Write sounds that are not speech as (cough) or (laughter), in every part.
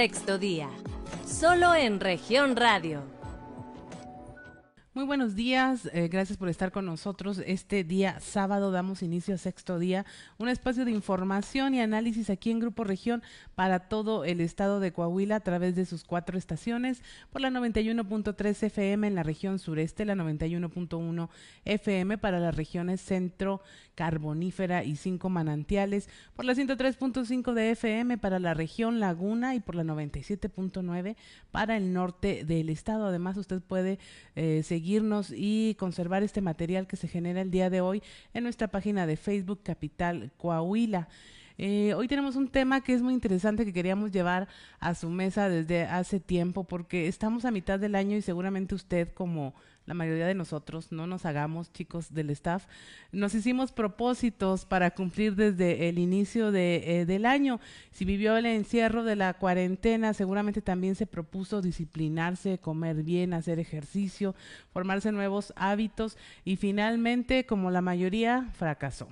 Sexto Día, solo en región radio. Muy buenos días, eh, gracias por estar con nosotros. Este día sábado damos inicio a sexto día, un espacio de información y análisis aquí en Grupo Región para todo el estado de Coahuila a través de sus cuatro estaciones, por la 91.3 FM en la región sureste, la 91.1 FM para las regiones centro, carbonífera y cinco manantiales, por la 103.5 de FM para la región Laguna y por la 97.9 para el norte del estado. Además, usted puede eh, seguir seguirnos y conservar este material que se genera el día de hoy en nuestra página de Facebook Capital Coahuila. Eh, hoy tenemos un tema que es muy interesante que queríamos llevar a su mesa desde hace tiempo porque estamos a mitad del año y seguramente usted como la mayoría de nosotros, no nos hagamos chicos del staff, nos hicimos propósitos para cumplir desde el inicio de, eh, del año. Si vivió el encierro de la cuarentena, seguramente también se propuso disciplinarse, comer bien, hacer ejercicio, formarse nuevos hábitos y finalmente, como la mayoría, fracasó.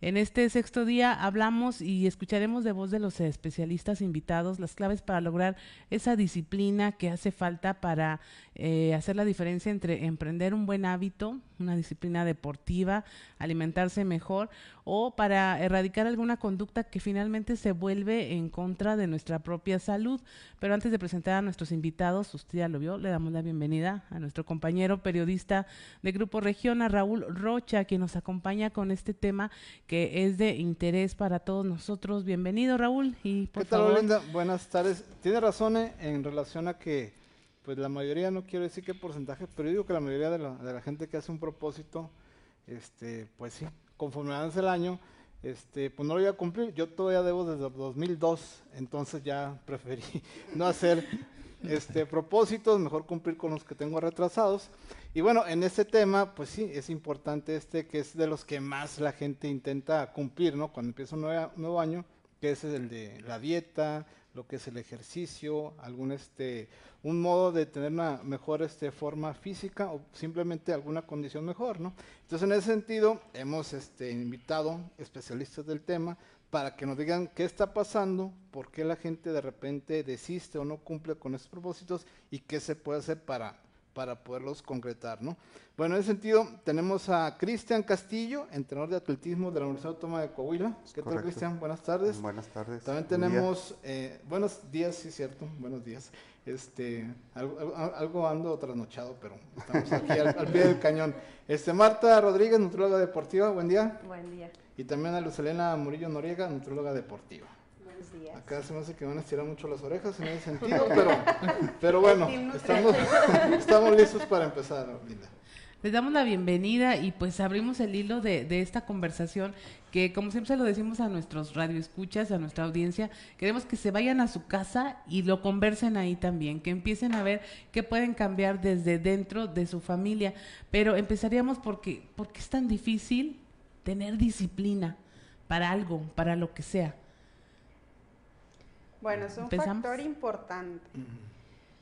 En este sexto día hablamos y escucharemos de voz de los especialistas invitados las claves para lograr esa disciplina que hace falta para eh, hacer la diferencia entre emprender un buen hábito, una disciplina deportiva, alimentarse mejor o para erradicar alguna conducta que finalmente se vuelve en contra de nuestra propia salud. Pero antes de presentar a nuestros invitados, usted ya lo vio, le damos la bienvenida a nuestro compañero periodista de Grupo Región, a Raúl Rocha, quien nos acompaña con este tema que es de interés para todos nosotros. Bienvenido, Raúl. Y ¿Qué tal, Linda? Buenas tardes. Tiene razón eh, en relación a que pues la mayoría, no quiero decir qué porcentaje, pero digo que la mayoría de la, de la gente que hace un propósito, este, pues sí, conforme avance el año, este, pues no lo voy a cumplir. Yo todavía debo desde 2002, entonces ya preferí (laughs) no hacer este, propósitos, mejor cumplir con los que tengo retrasados. Y bueno, en este tema, pues sí, es importante este, que es de los que más la gente intenta cumplir, ¿no? Cuando empieza un nuevo, nuevo año, que es el de la dieta, lo que es el ejercicio, algún este, un modo de tener una mejor este, forma física o simplemente alguna condición mejor, ¿no? Entonces, en ese sentido, hemos este, invitado especialistas del tema para que nos digan qué está pasando, por qué la gente de repente desiste o no cumple con esos propósitos y qué se puede hacer para para poderlos concretar, ¿no? Bueno, en ese sentido, tenemos a Cristian Castillo, entrenador de atletismo de la Universidad Autónoma de Coahuila. ¿Qué tal, Cristian? Buenas tardes. Buenas tardes. También tenemos, eh, buenos días, sí, cierto, buenos días. Este, algo, algo ando trasnochado, pero estamos aquí al, pie del cañón. Este, Marta Rodríguez, nutróloga deportiva, buen día. Buen día. Y también a Lucelena Murillo Noriega, nutróloga deportiva. Acá se me hace que van a estirar mucho las orejas en ese (laughs) sentido, pero, pero bueno, estamos, (laughs) estamos listos para empezar, Linda. Les damos la bienvenida y pues abrimos el hilo de, de, esta conversación que como siempre se lo decimos a nuestros radioescuchas, a nuestra audiencia, queremos que se vayan a su casa y lo conversen ahí también, que empiecen a ver qué pueden cambiar desde dentro de su familia. Pero empezaríamos porque, porque es tan difícil tener disciplina para algo, para lo que sea. Bueno, es un factor importante.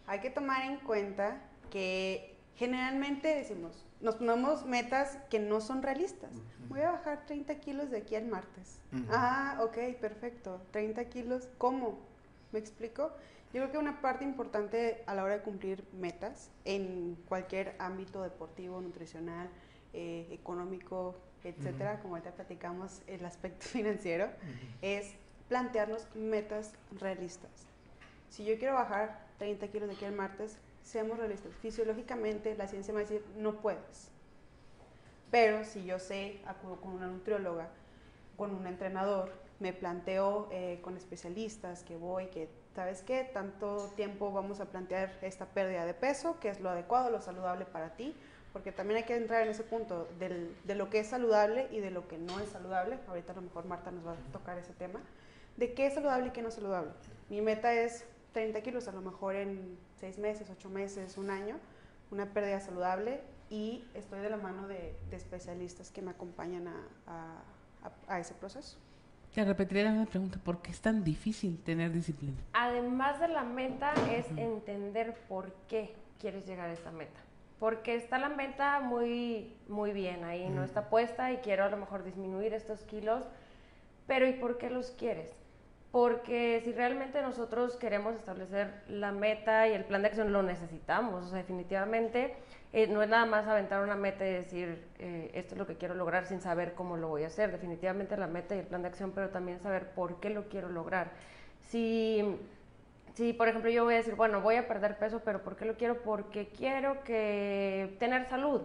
Hay que tomar en cuenta que generalmente decimos, nos ponemos metas que no son realistas. Voy a bajar 30 kilos de aquí al martes. Ah, ok, perfecto. 30 kilos, ¿cómo? ¿Me explico? Yo creo que una parte importante a la hora de cumplir metas en cualquier ámbito deportivo, nutricional, eh, económico, etcétera, como ahorita platicamos el aspecto (laughs) financiero, es plantearnos metas realistas. Si yo quiero bajar 30 kilos de aquí al martes, seamos realistas. Fisiológicamente la ciencia me va no puedes. Pero si yo sé, acudo con una nutrióloga, con un entrenador, me planteo eh, con especialistas que voy, que, ¿sabes qué? Tanto tiempo vamos a plantear esta pérdida de peso, que es lo adecuado, lo saludable para ti, porque también hay que entrar en ese punto del, de lo que es saludable y de lo que no es saludable. Ahorita a lo mejor Marta nos va a tocar ese tema de qué es saludable y qué no es saludable. Mi meta es 30 kilos, a lo mejor en 6 meses, 8 meses, un año, una pérdida saludable y estoy de la mano de, especialistas que me acompañan a, a, ese proceso. Te repetiré la pregunta, ¿por qué es tan difícil tener disciplina? Además de la meta es entender por qué quieres llegar a esa meta. Porque está la meta muy, muy bien ahí, no está puesta y quiero a lo mejor disminuir estos kilos, pero ¿y por qué los quieres? Porque si realmente nosotros queremos establecer la meta y el plan de acción, lo necesitamos. O sea, definitivamente eh, no es nada más aventar una meta y decir, eh, esto es lo que quiero lograr sin saber cómo lo voy a hacer. Definitivamente la meta y el plan de acción, pero también saber por qué lo quiero lograr. Si, si, por ejemplo, yo voy a decir, bueno, voy a perder peso, pero ¿por qué lo quiero? Porque quiero que tener salud.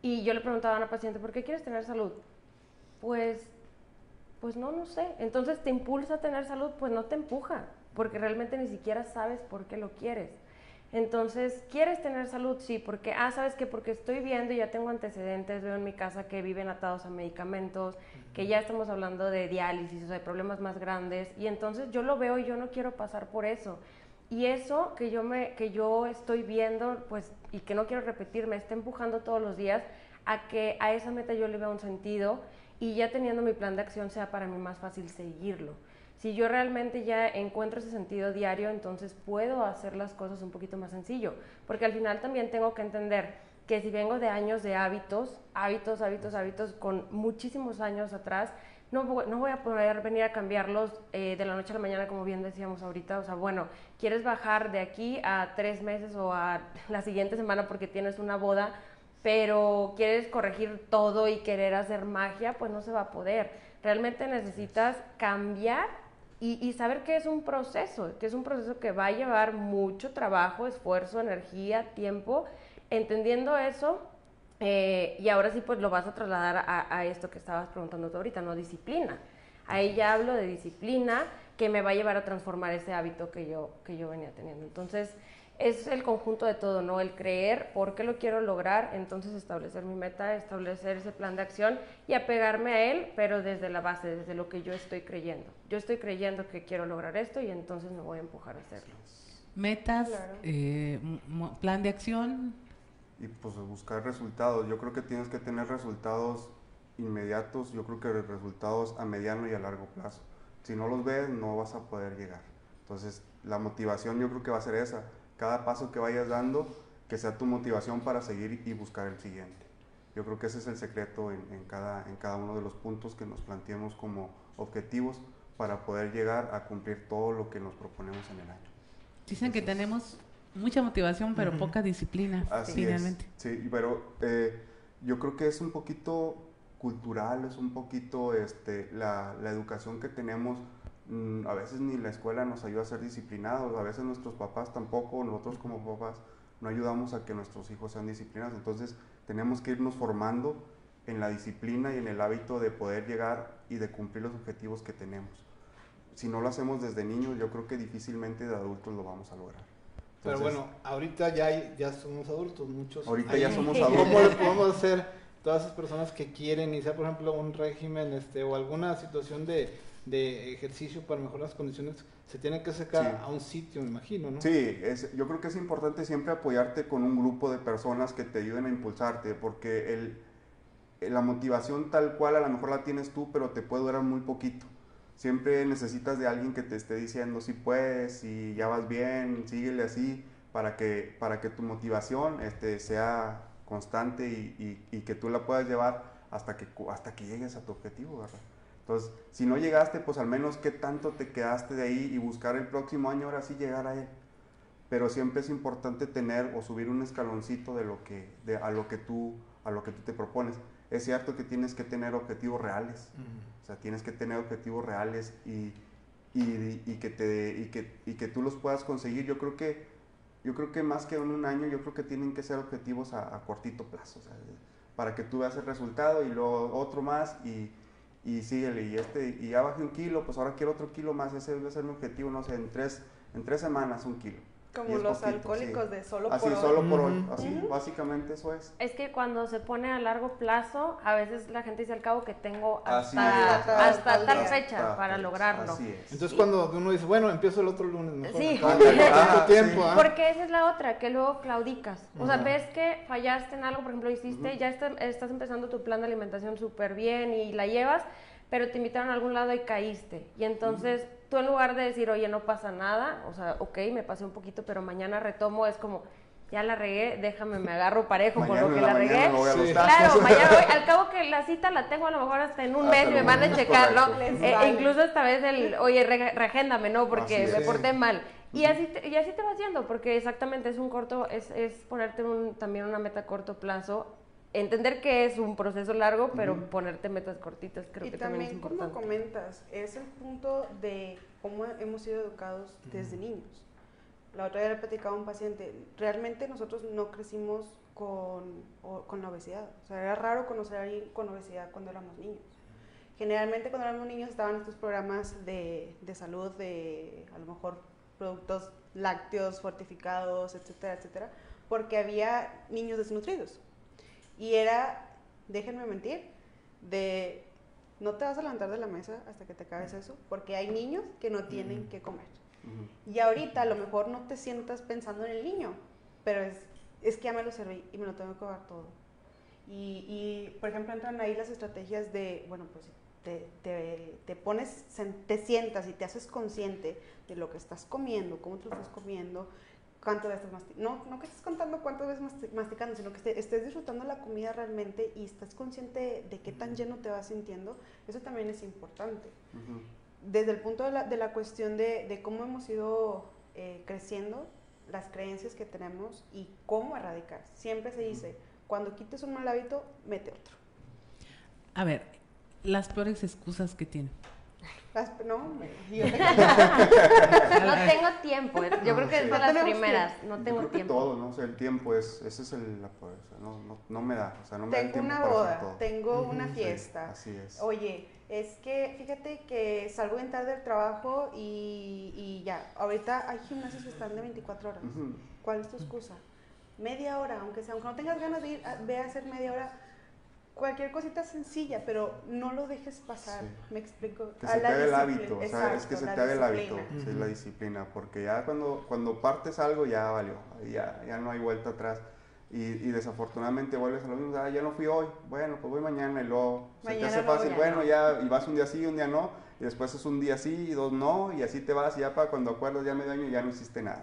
Y yo le preguntaba a una paciente, ¿por qué quieres tener salud? Pues pues no, no sé. Entonces te impulsa a tener salud, pues no te empuja, porque realmente ni siquiera sabes por qué lo quieres. Entonces, ¿quieres tener salud? Sí, porque, ah, ¿sabes qué? Porque estoy viendo y ya tengo antecedentes, veo en mi casa que viven atados a medicamentos, que ya estamos hablando de diálisis, o sea, de problemas más grandes, y entonces yo lo veo y yo no quiero pasar por eso. Y eso que yo, me, que yo estoy viendo, pues, y que no quiero repetir, me está empujando todos los días a que a esa meta yo le vea un sentido y ya teniendo mi plan de acción sea para mí más fácil seguirlo. Si yo realmente ya encuentro ese sentido diario, entonces puedo hacer las cosas un poquito más sencillo, porque al final también tengo que entender que si vengo de años de hábitos, hábitos, hábitos, hábitos, con muchísimos años atrás, no, no voy a poder venir a cambiarlos eh, de la noche a la mañana, como bien decíamos ahorita. O sea, bueno, quieres bajar de aquí a tres meses o a la siguiente semana porque tienes una boda, pero quieres corregir todo y querer hacer magia, pues no se va a poder. Realmente necesitas cambiar y, saber que es un proceso, que es un proceso que va a llevar mucho trabajo, esfuerzo, energía, tiempo. Entendiendo eso, eh, y ahora sí pues lo vas a trasladar a, esto que estabas preguntando tú ahorita, no disciplina. Ahí ya hablo de disciplina que me va a llevar a transformar ese hábito que yo, que yo venía teniendo. Entonces, es el conjunto de todo, ¿no? El creer por qué lo quiero lograr, entonces establecer mi meta, establecer ese plan de acción y apegarme a él, pero desde la base, desde lo que yo estoy creyendo. Yo estoy creyendo que quiero lograr esto y entonces me voy a empujar a hacerlo. Metas, eh, plan de acción. Y pues buscar resultados. Yo creo que tienes que tener resultados inmediatos, yo creo que resultados a mediano y a largo plazo. Si no los ves, no vas a poder llegar. Entonces, la motivación yo creo que va a ser esa cada paso que vayas dando, que sea tu motivación para seguir y buscar el siguiente. Yo creo que ese es el secreto en, cada, en cada uno de los puntos que nos planteemos como objetivos para poder llegar a cumplir todo lo que nos proponemos en el año. Dicen que tenemos mucha motivación, pero poca disciplina, finalmente. Sí, pero eh, yo creo que es un poquito cultural, es un poquito este, la, la educación que tenemos Mm, a veces ni la escuela nos ayuda a ser disciplinados, a veces nuestros papás tampoco, nosotros como papás no ayudamos a que nuestros hijos sean disciplinados. Entonces tenemos que irnos formando en la disciplina y en el hábito de poder llegar y de cumplir los objetivos que tenemos. Si no lo hacemos desde niños, yo creo que difícilmente de adultos lo vamos a lograr. Pero bueno, ahorita ya, ya somos adultos, muchos. Ahorita ya somos adultos. ¿Cómo le podemos hacer todas esas personas que quieren iniciar, por ejemplo, un régimen este, o alguna situación de de ejercicio para mejorar las condiciones, se tiene que acercar a un sitio, me imagino, ¿no? Sí, es, yo creo que es importante siempre apoyarte con un grupo de personas que te ayuden a impulsarte, porque el, la motivación tal cual a lo mejor la tienes tú, pero te puede durar muy poquito. Siempre necesitas de alguien que te esté diciendo si puedes, si ya vas bien, síguele así, para que, para que tu motivación este, sea constante y, y, y que tú la puedas llevar hasta que, hasta que llegues a tu objetivo, ¿verdad? Entonces, si no llegaste, pues al menos qué tanto te quedaste de ahí y buscar el próximo año ahora sí llegar a él. Pero siempre es importante tener o subir un escaloncito de lo que, de, a, lo que tú, a lo que tú te propones. Es cierto que tienes que tener objetivos reales. O sea, tienes que tener objetivos reales y, y, y, que te, y, que, y que tú los puedas conseguir. Yo creo que, yo creo que más que en un año, yo creo que tienen que ser objetivos a, a cortito plazo. O sea, para que tú veas el resultado y luego otro más y y síguele, y, este, y ya bajé un kilo, pues ahora quiero otro kilo más, ese debe ser mi objetivo, no sé, en tres, en tres semanas un kilo. Como los alcohólicos de solo así, por hoy. solo por hoy, así, básicamente eso es. Es que cuando se pone a largo plazo, a veces la gente dice al cabo que tengo hasta, hasta, tal fecha para lograrlo. Así es. Entonces cuando uno dice, bueno, empiezo el otro lunes, mejor. Sí. (laughs) Ah, tiempo, ¿ah? Porque esa es la otra, que luego claudicas. O sea, ves que fallaste en algo, por ejemplo, hiciste, ya estás empezando tu plan de alimentación súper bien y la llevas, pero te invitaron a algún lado y caíste. Y entonces tú en lugar de decir, oye, no pasa nada, o sea, ok, me pasé un poquito, pero mañana retomo, es como, ya la regué, déjame, me agarro parejo con Mañana lo que la la regué. me voy a los Sí. Claro, (laughs) mañana voy, al cabo que la cita la tengo a lo mejor hasta en un Hasta mes y me van a checar, ¿no? Eh, vale. incluso esta vez el, oye, re- regéndame, ¿no? Porque me porté mal. Y así, te, y así te vas yendo, porque exactamente es un corto, es, es ponerte un, también una meta a corto plazo, entender que es un proceso largo, pero ponerte metas cortitas creo y que también, también, es como importante. comentas, es el punto de cómo hemos sido educados desde niños. La otra vez le platicaba a un paciente, realmente nosotros no crecimos con, o- con la obesidad. O sea, era raro conocer a alguien con obesidad cuando éramos niños. Generalmente cuando éramos niños estaban estos programas de, de salud, de a lo mejor productos lácteos, fortificados, etcétera, etcétera, porque había niños desnutridos. Y era, déjenme mentir, de no te vas a levantar de la mesa hasta que te acabes eso, porque hay niños que no tienen que comer. Y ahorita a lo mejor no te sientas pensando en el niño, pero es, es que ya me lo serví y me lo tengo que comer todo. Y, y, por ejemplo, entran ahí las estrategias de, bueno, pues te, te, te pones, te sientas y te haces consciente de lo que estás comiendo, cómo te lo estás comiendo, cuánto veces estás masticando. No, no que estés contando cuántas veces masti- masticando, sino que esté- estés disfrutando la comida realmente y estás consciente de qué tan lleno te vas sintiendo. Eso también es importante desde el punto de la, de la cuestión de, de cómo hemos ido eh, creciendo, las creencias que tenemos y cómo erradicar. Siempre se dice, cuando quites un mal hábito, mete otro. A ver, las peores excusas que tiene. Las- no, (laughs) yo tengo- No tengo tiempo, eh, yo creo que es de No las primeras, no Yo tengo creo que tiempo. todo, ¿no? O sea, el tiempo es, ese es el, la no, no, no me da, o sea, no me da el tengo tiempo una para boda, todo. tengo una Sí, fiesta. así es. Oye, es que fíjate que salgo bien tarde del trabajo y, y ya, ahorita hay gimnasios que están de 24 horas. ¿Cuál es tu excusa? Media hora, aunque sea, aunque no tengas ganas de ir, a- ve a hacer media hora. Cualquier cosita sencilla, pero no lo dejes pasar. Sí. ¿Me explico? Que A se te haga el hábito, o sea, es que se te haga el hábito, sí, es la disciplina, porque ya cuando, cuando partes algo ya valió, ya, ya no hay vuelta atrás. Y, y desafortunadamente vuelves a lo mismo, ah, ya no fui hoy, bueno, pues voy mañana y luego se te Mañana hace no, fácil, ya bueno, no. ya, y vas un día sí, un día no, y después es un día sí y dos no, y así te vas, y ya para cuando acuerdas ya medio año ya no hiciste nada.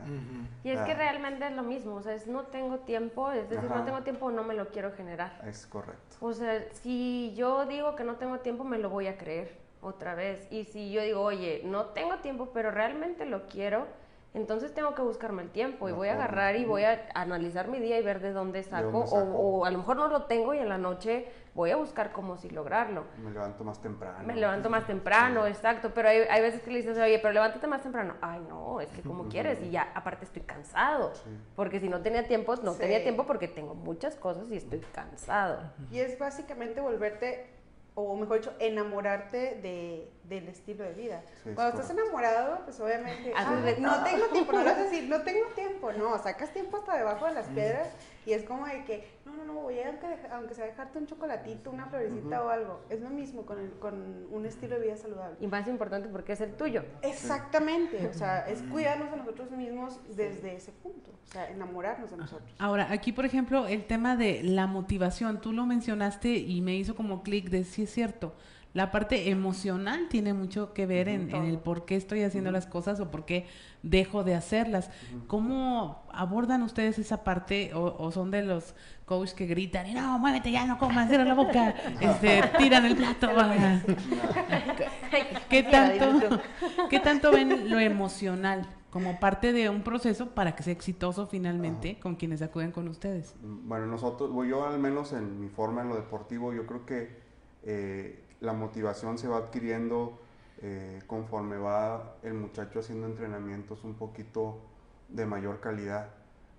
Y es que realmente es lo mismo, o sea, es no tengo tiempo, es decir, Ajá. no tengo tiempo, no me lo quiero generar. Es correcto. O sea, si yo digo que no tengo tiempo, me lo voy a creer otra vez. Y si yo digo, oye, no tengo tiempo, pero realmente lo quiero, entonces tengo que buscarme el tiempo y La voy a agarrar y voy a analizar mi día y ver de dónde saco. dónde saco. O, o a lo mejor no lo tengo y en la noche voy a buscar cómo si lograrlo. Me levanto más temprano. Me levanto más temprano, exacto, pero hay, hay veces que le dices, oye, pero levántate más temprano. Ay, no, es que como (laughs) quieres y ya, aparte estoy cansado. Sí. Porque si no tenía tiempo, no Sí. tenía tiempo porque tengo muchas cosas y estoy cansado. Y es básicamente volverte, o mejor dicho, enamorarte de, del estilo de vida. Sí, es Cuando estás correcto. enamorado, pues obviamente, "Ah, no todo". tengo (laughs) tiempo, no lo vas a decir, no tengo tiempo, no, sacas tiempo hasta debajo de las piedras y es como de que, no, no, no, voy a, aunque, sea dejarte un chocolatito, una florecita o algo, es lo mismo con, el, con un estilo de vida saludable. Y más importante porque es el tuyo. Exactamente, o sea, es cuidarnos de nosotros mismos desde ese punto, o sea, enamorarnos de nosotros. Ahora, aquí, por ejemplo, el tema de la motivación, tú lo mencionaste y me hizo como clic de sí es cierto. La parte emocional tiene mucho que ver en, en el por qué estoy haciendo las cosas o por qué dejo de hacerlas. ¿Cómo abordan ustedes esa parte o, o son de los coaches que gritan y no, muévete ya, no comas, cierra la boca, (laughs) este, tiran el plato? ¿Qué tanto, ¿Qué tanto ven lo emocional como parte de un proceso para que sea exitoso finalmente con quienes acuden con ustedes? Bueno, nosotros, yo al menos en mi forma en lo deportivo, yo creo que eh, la motivación se va adquiriendo eh, conforme va el muchacho haciendo entrenamientos un poquito de mayor calidad.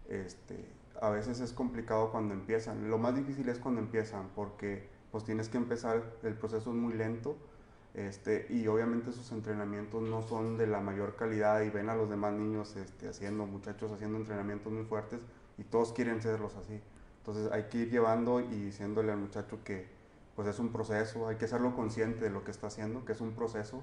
Este, a veces es complicado cuando empiezan. Lo más difícil es cuando empiezan porque pues tienes que empezar, el proceso es muy lento este, y obviamente esos entrenamientos no son de la mayor calidad y ven a los demás niños este, haciendo, muchachos haciendo entrenamientos muy fuertes y todos quieren serlos así. Entonces hay que ir llevando y diciéndole al muchacho que pues es un proceso, hay que hacerlo consciente de lo que está haciendo, que es un proceso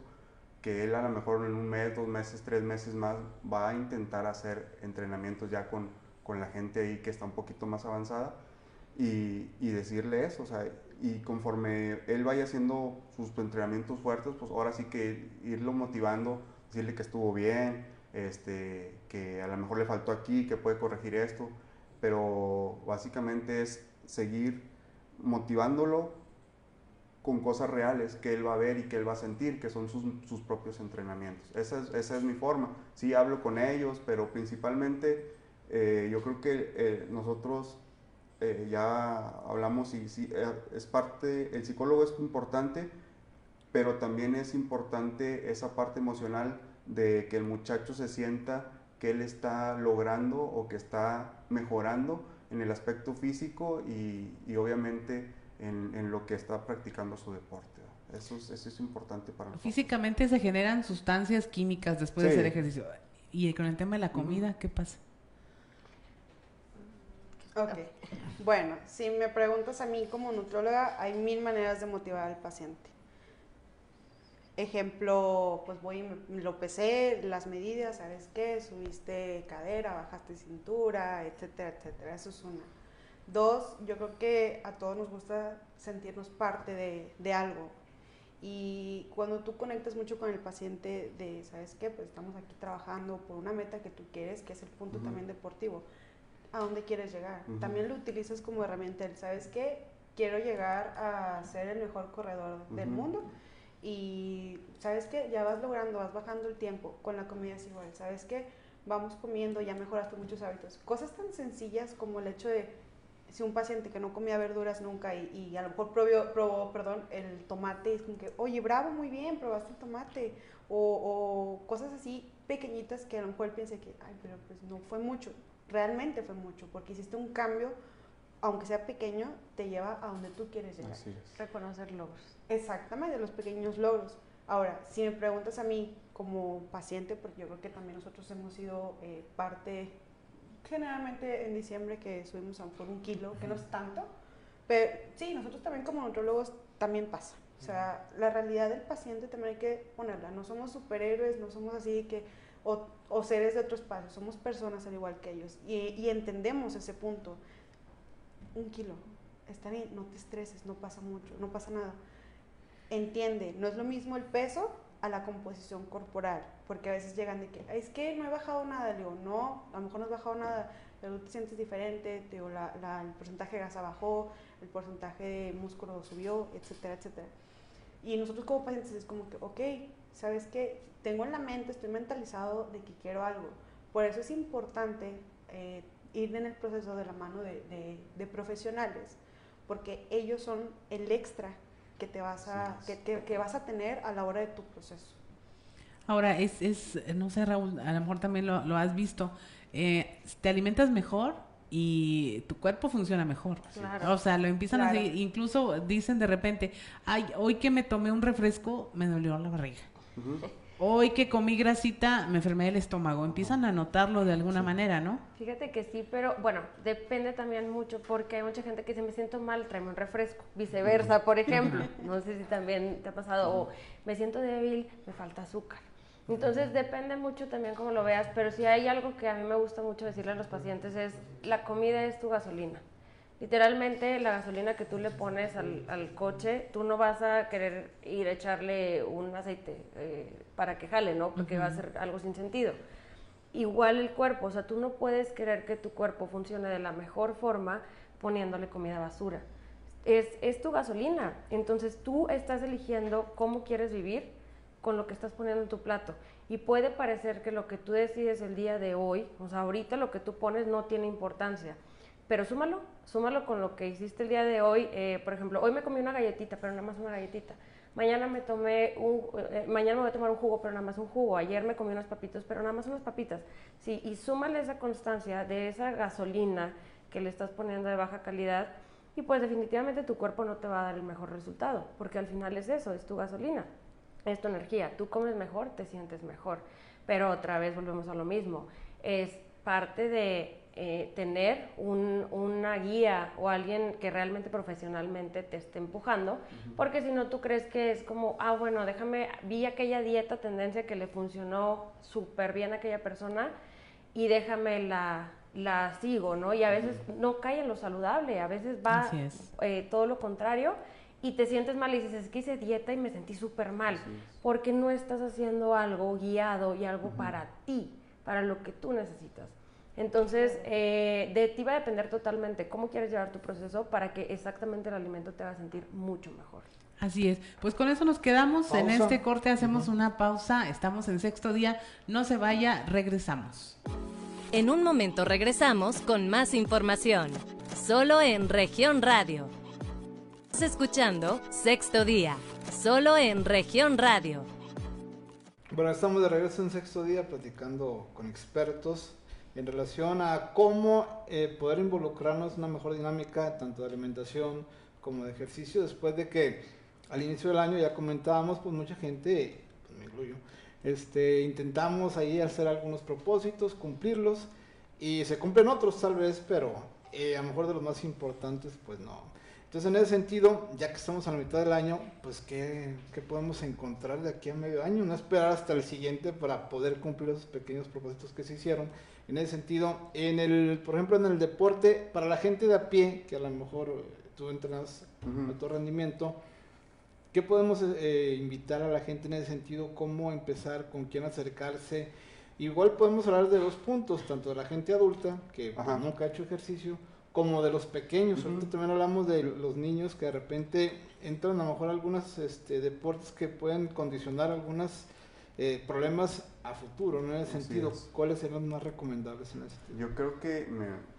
que él a lo mejor en un mes, dos meses, tres meses más va a intentar hacer entrenamientos ya con, con la gente ahí que está un poquito más avanzada y, y decirle eso, o sea, y conforme él vaya haciendo sus entrenamientos fuertes, pues ahora sí que irlo motivando, decirle que estuvo bien, este, que a lo mejor le faltó aquí, que puede corregir esto, pero básicamente es seguir motivándolo con cosas reales que él va a ver y que él va a sentir, que son sus, sus propios entrenamientos. Esa es, esa es, mi forma. Sí hablo con ellos, pero principalmente eh, yo creo que eh, nosotros eh, ya hablamos y sí, es parte, el psicólogo es importante, pero también es importante esa parte emocional de que el muchacho se sienta que él está logrando o que está mejorando en el aspecto físico y, y obviamente en, en, lo que está practicando su deporte. Eso es, eso es importante para nosotros. Físicamente se generan sustancias químicas después sí. de hacer ejercicio. Y con el tema de la comida, uh -huh. ¿qué pasa? Ok. Bueno, si me preguntas a mí como nutróloga, hay mil maneras de motivar al paciente. Ejemplo, pues voy y lo pesé, las medidas, ¿sabes qué? Subiste cadera, bajaste cintura, etcétera, etcétera. Eso es una. Dos, yo creo que a todos nos gusta sentirnos parte de, de algo. Y cuando tú conectas mucho con el paciente de, ¿sabes qué? Pues estamos aquí trabajando por una meta que tú quieres, que es el punto uh -huh. también deportivo. ¿A dónde quieres llegar? Uh -huh. También lo utilizas como herramienta. ¿Sabes qué? Quiero llegar a ser el mejor corredor uh -huh. del mundo. Y ¿sabes qué? Ya vas logrando, vas bajando el tiempo. Con la comida es igual. ¿Sabes qué? Vamos comiendo, ya mejoraste muchos hábitos. Cosas tan sencillas como el hecho de si un paciente que no comía verduras nunca y, y a lo mejor probó, probó, perdón, el tomate, es como que, oye, bravo, muy bien, probaste el tomate, o, o, cosas así pequeñitas que a lo mejor él piense que, ay, pero pues no fue mucho, realmente fue mucho, porque hiciste un cambio, aunque sea pequeño, te lleva a donde tú quieres llegar. Así es. Reconocer logros. Exactamente, los pequeños logros. Ahora, si me preguntas a mí como paciente, porque yo creo que también nosotros hemos sido eh, parte generalmente en diciembre que subimos a por un kilo, que no es tanto, pero sí, nosotros también como nutrólogos también pasa. O sea, la realidad del paciente también hay que ponerla. No somos superhéroes, no somos así que, o, o seres de otro espacio, somos personas al igual que ellos. Y, y, entendemos ese punto. Un kilo, está bien, no te estreses, no pasa mucho, no pasa nada. Entiende, no es lo mismo el peso a la composición corporal, porque a veces llegan de que, es que no he bajado nada, le digo, no, a lo mejor no has bajado nada, pero tú te sientes diferente, te digo, la, la, el porcentaje de grasa bajó, el porcentaje de músculo subió, etcétera, etcétera. Y nosotros como pacientes es como que, ok, ¿sabes qué? Tengo en la mente, estoy mentalizado de que quiero algo. Por eso es importante eh, ir en el proceso de la mano de, de, de, profesionales, porque ellos son el extra que te vas a, que, que, que, vas a tener a la hora de tu proceso. Ahora, es, es no sé, Raúl, a lo mejor también lo, lo has visto, eh, te alimentas mejor y tu cuerpo funciona mejor. Claro. O sea, lo empiezan claro. a seguir, incluso dicen de repente, ay, hoy que me tomé un refresco, me dolió la barriga. Uh -huh. Hoy que comí grasita, me enfermé del estómago. Empiezan a notarlo de alguna sí. manera, ¿no? Fíjate que sí, pero bueno, depende también mucho porque hay mucha gente que dice, me siento mal, tráeme un refresco. Viceversa, por ejemplo. (laughs) no sé si también te ha pasado. O me siento débil, me falta azúcar. Entonces depende mucho también cómo lo veas, pero si hay algo que a mí me gusta mucho decirle a los pacientes es, la comida es tu gasolina. Literalmente la gasolina que tú le pones al, al coche, tú no vas a querer ir a echarle un aceite eh, para que jale, ¿no? Porque uh -huh. va a ser algo sin sentido. Igual el cuerpo, o sea, tú no puedes querer que tu cuerpo funcione de la mejor forma poniéndole comida basura. Es, es tu gasolina, entonces tú estás eligiendo cómo quieres vivir con lo que estás poniendo en tu plato. Y puede parecer que lo que tú decides el día de hoy, o sea, ahorita lo que tú pones no tiene importancia, pero súmalo, súmalo con lo que hiciste el día de hoy. Eh, por ejemplo, hoy me comí una galletita, pero nada más una galletita. Mañana me tomé un, eh, mañana me voy a tomar un jugo, pero nada más un jugo. Ayer me comí unas papitas, pero nada más unas papitas. Sí, y súmale esa constancia de esa gasolina que le estás poniendo de baja calidad y pues definitivamente tu cuerpo no te va a dar el mejor resultado, porque al final es eso, es tu gasolina, es tu energía. Tú comes mejor, te sientes mejor. Pero otra vez volvemos a lo mismo. Es parte de eh, tener un, una guía o alguien que realmente profesionalmente te esté empujando, uh -huh. porque si no tú crees que es como, ah, bueno, déjame, vi aquella dieta, tendencia que le funcionó súper bien a aquella persona y déjame la, la sigo, ¿no? Y a veces uh -huh. no cae en lo saludable, a veces va eh, todo lo contrario y te sientes mal y dices, es que hice dieta y me sentí súper mal, porque no estás haciendo algo guiado y algo uh -huh. para ti, para lo que tú necesitas. Entonces, eh, de ti va a depender totalmente cómo quieres llevar tu proceso para que exactamente el alimento te haga sentir mucho mejor. Así es. Pues con eso nos quedamos. En este corte hacemos una pausa. Estamos en sexto día. No se vaya, regresamos. En un momento regresamos con más información, solo en región radio. Estás escuchando Sexto Día, solo en región radio. Bueno, estamos de regreso en sexto día platicando con expertos en relación a cómo eh, poder involucrarnos en una mejor dinámica tanto de alimentación como de ejercicio después de que al inicio del año ya comentábamos pues mucha gente, pues me incluyo, este, intentamos ahí hacer algunos propósitos, cumplirlos y se cumplen otros tal vez, pero eh, a lo mejor de los más importantes pues no. Entonces, en ese sentido, ya que estamos a la mitad del año, pues, ¿qué, qué podemos encontrar de aquí a medio año? No esperar hasta el siguiente para poder cumplir esos pequeños propósitos que se hicieron. En ese sentido, en el, por ejemplo, en el deporte, para la gente de a pie, que a lo mejor eh, tú entrenas Ujú. alto rendimiento, ¿qué podemos eh, invitar a la gente en ese sentido? ¿Cómo empezar? ¿Con quién acercarse? Igual podemos hablar de dos puntos, tanto de la gente adulta, que pues, nunca ha hecho ejercicio, como de los pequeños. Ujú. Ahorita también hablamos de los niños que de repente entran a lo mejor a algunos este, deportes que pueden condicionar algunos problemas a futuro, ¿no? En ese Así sentido, es. ¿cuáles serían más recomendables en ese sentido? Yo creo que me-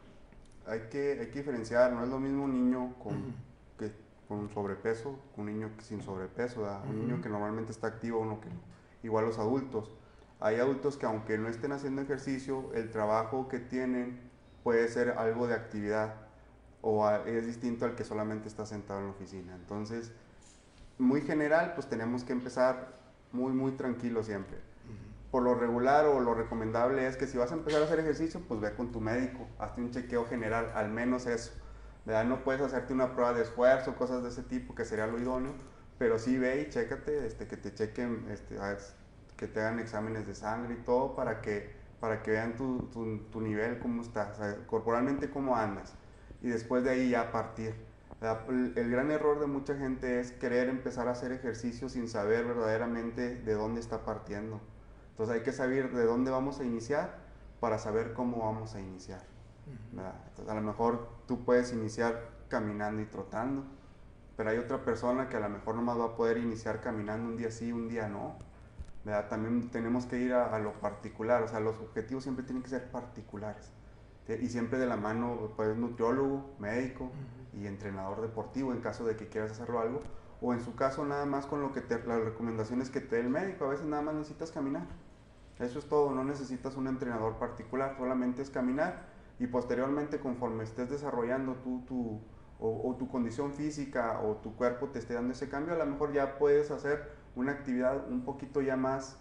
hay, que hay que diferenciar, no es lo mismo un niño con, Ujú. que, con sobrepeso que un niño que sin sobrepeso, ¿verdad? un niño que normalmente está activo, uno que no. Igual los adultos. Hay adultos que aunque no estén haciendo ejercicio, el trabajo que tienen puede ser algo de actividad o a- es distinto al que solamente está sentado en la oficina. Entonces, muy general, pues tenemos que empezar muy, muy tranquilo siempre por lo regular o lo recomendable es que si vas a empezar a hacer ejercicio, pues ve con tu médico, hazte un chequeo general, al menos eso. ¿verdad? No puedes hacerte una prueba de esfuerzo, cosas de ese tipo, que sería lo idóneo, pero sí ve y chécate, este, que te chequen, este, a que te hagan exámenes de sangre y todo para que, para que vean tu, tu- tu nivel, cómo estás, o sea, corporalmente cómo andas. Y después de ahí ya partir. El, gran error de mucha gente es querer empezar a hacer ejercicio sin saber verdaderamente de dónde está partiendo. Entonces hay que saber de dónde vamos a iniciar para saber cómo vamos a iniciar. Entonces, a lo mejor tú puedes iniciar caminando y trotando, pero hay otra persona que a lo mejor nomás va a poder iniciar caminando un día sí, un día no. ¿verdad? También tenemos que ir a, a lo particular, o sea, los objetivos siempre tienen que ser particulares. Y siempre de la mano, pues, nutriólogo, médico y entrenador deportivo en caso de que quieras hacerlo algo, o en su caso nada más con lo que te, las recomendaciones que te dé el médico, a veces nada más necesitas caminar. Eso es todo, no necesitas un entrenador particular, solamente es caminar y posteriormente conforme estés desarrollando tú, tu, o, o tu condición física o tu cuerpo te esté dando ese cambio, a lo mejor ya puedes hacer una actividad un poquito ya más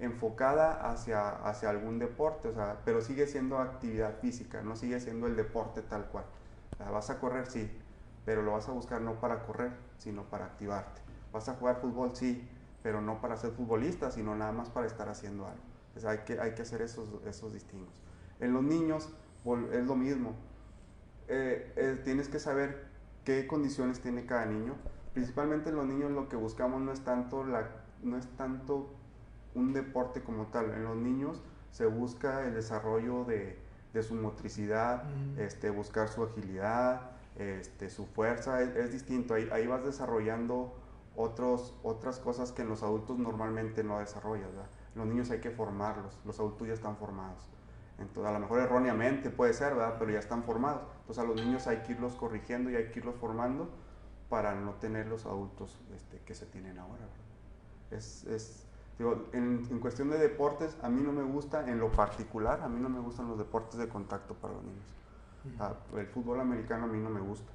enfocada hacia, hacia algún deporte, o sea, pero sigue siendo actividad física, no sigue siendo el deporte tal cual. Vas a correr, sí, pero lo vas a buscar no para correr, sino para activarte. Vas a jugar fútbol, sí, pero no para ser futbolista, sino nada más para estar haciendo algo. Entonces hay que, hay que hacer esos, esos distingos. En los niños es lo mismo. Eh, eh, tienes que saber qué condiciones tiene cada niño. Principalmente en los niños lo que buscamos no es tanto, la, no es tanto un deporte como tal. En los niños se busca el desarrollo de, de su motricidad, este, buscar su agilidad, este, su fuerza, es, es distinto. Ahí, ahí vas desarrollando otros, otras cosas que en los adultos normalmente no desarrollas. Los niños hay que formarlos, los adultos ya están formados. Entonces, a lo mejor erróneamente puede ser, ¿verdad? Pero ya están formados. Entonces a los niños hay que irlos corrigiendo y hay que irlos formando para no tener los adultos este, que se tienen ahora. Es, digo, en cuestión de deportes, a mí no me gusta, en lo particular, a mí no me gustan los deportes de contacto para los niños. Ah, el fútbol americano a mí no me gusta.